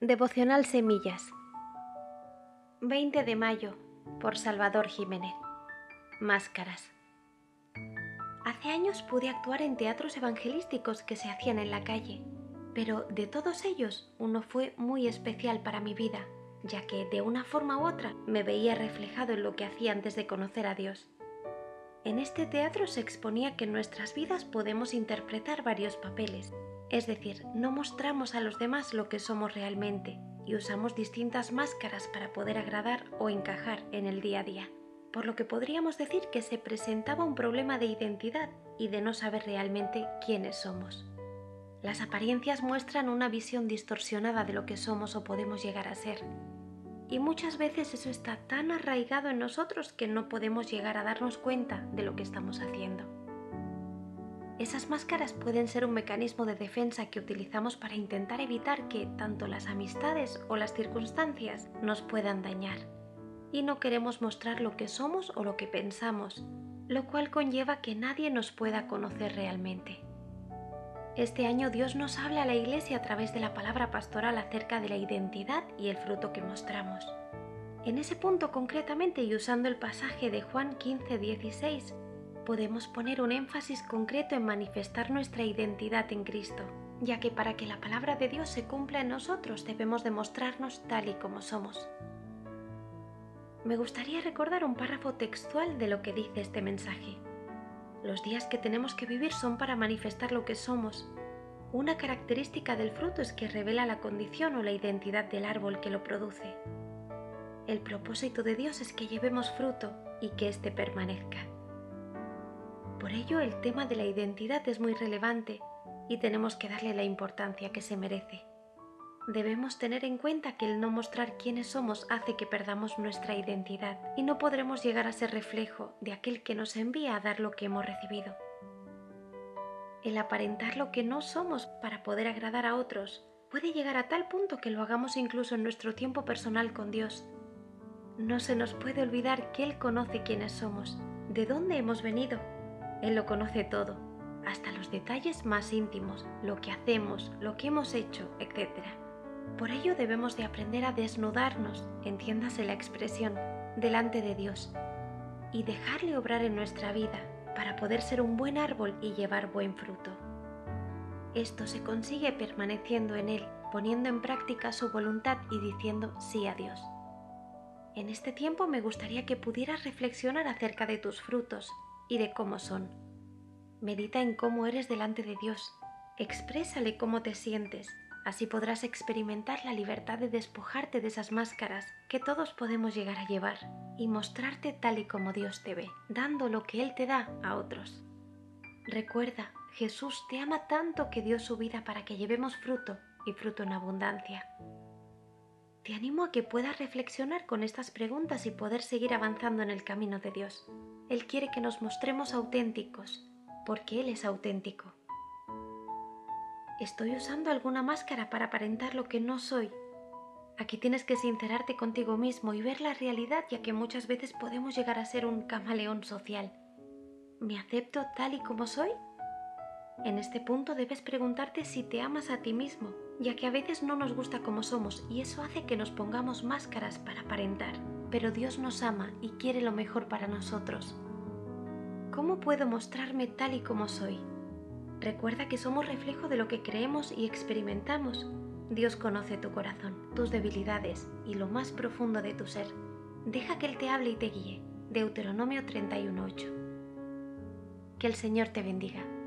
Devocional Semillas. 20 de mayo por Salvador Jiménez. Máscaras. Hace años pude actuar en teatros evangelísticos que se hacían en la calle, pero de todos ellos uno fue muy especial para mi vida, ya que de una forma u otra me veía reflejado en lo que hacía antes de conocer a Dios. En este teatro se exponía que en nuestras vidas podemos interpretar varios papeles, es decir, no mostramos a los demás lo que somos realmente y usamos distintas máscaras para poder agradar o encajar en el día a día. Por lo que podríamos decir que se presentaba un problema de identidad y de no saber realmente quiénes somos. Las apariencias muestran una visión distorsionada de lo que somos o podemos llegar a ser. Y muchas veces eso está tan arraigado en nosotros que no podemos llegar a darnos cuenta de lo que estamos haciendo. Esas máscaras pueden ser un mecanismo de defensa que utilizamos para intentar evitar que tanto las amistades o las circunstancias nos puedan dañar. Y no queremos mostrar lo que somos o lo que pensamos, lo cual conlleva que nadie nos pueda conocer realmente. Este año Dios nos habla a la Iglesia a través de la palabra pastoral acerca de la identidad y el fruto que mostramos. En ese punto concretamente y usando el pasaje de Juan 15, 16, podemos poner un énfasis concreto en manifestar nuestra identidad en Cristo, ya que para que la palabra de Dios se cumpla en nosotros debemos demostrarnos tal y como somos. Me gustaría recordar un párrafo textual de lo que dice este mensaje. Los días que tenemos que vivir son para manifestar lo que somos. Una característica del fruto es que revela la condición o la identidad del árbol que lo produce. El propósito de Dios es que llevemos fruto y que éste permanezca. Por ello el tema de la identidad es muy relevante y tenemos que darle la importancia que se merece. Debemos tener en cuenta que el no mostrar quiénes somos hace que perdamos nuestra identidad y no podremos llegar a ser reflejo de aquel que nos envía a dar lo que hemos recibido. El aparentar lo que no somos para poder agradar a otros puede llegar a tal punto que lo hagamos incluso en nuestro tiempo personal con Dios. No se nos puede olvidar que Él conoce quiénes somos, de dónde hemos venido él lo conoce todo, hasta los detalles más íntimos, lo que hacemos, lo que hemos hecho, etc. Por ello debemos de aprender a desnudarnos, entiéndase la expresión, delante de Dios y dejarle obrar en nuestra vida para poder ser un buen árbol y llevar buen fruto. Esto se consigue permaneciendo en Él, poniendo en práctica su voluntad y diciendo sí a Dios. En este tiempo me gustaría que pudieras reflexionar acerca de tus frutos y de cómo son. Medita en cómo eres delante de Dios. Exprésale cómo te sientes. Así podrás experimentar la libertad de despojarte de esas máscaras que todos podemos llegar a llevar y mostrarte tal y como Dios te ve, dando lo que Él te da a otros. Recuerda, Jesús te ama tanto que dio su vida para que llevemos fruto y fruto en abundancia. Te animo a que puedas reflexionar con estas preguntas y poder seguir avanzando en el camino de Dios. Él quiere que nos mostremos auténticos, porque Él es auténtico. ¿Estoy usando alguna máscara para aparentar lo que no soy? Aquí tienes que sincerarte contigo mismo y ver la realidad, ya que muchas veces podemos llegar a ser un camaleón social. ¿Me acepto tal y como soy? En este punto debes preguntarte si te amas a ti mismo, ya que a veces no nos gusta como somos y eso hace que nos pongamos máscaras para aparentar pero Dios nos ama y quiere lo mejor para nosotros. ¿Cómo puedo mostrarme tal y como soy? Recuerda que somos reflejo de lo que creemos y experimentamos. Dios conoce tu corazón, tus debilidades y lo más profundo de tu ser. Deja que Él te hable y te guíe. Deuteronomio 31.8. Que el Señor te bendiga.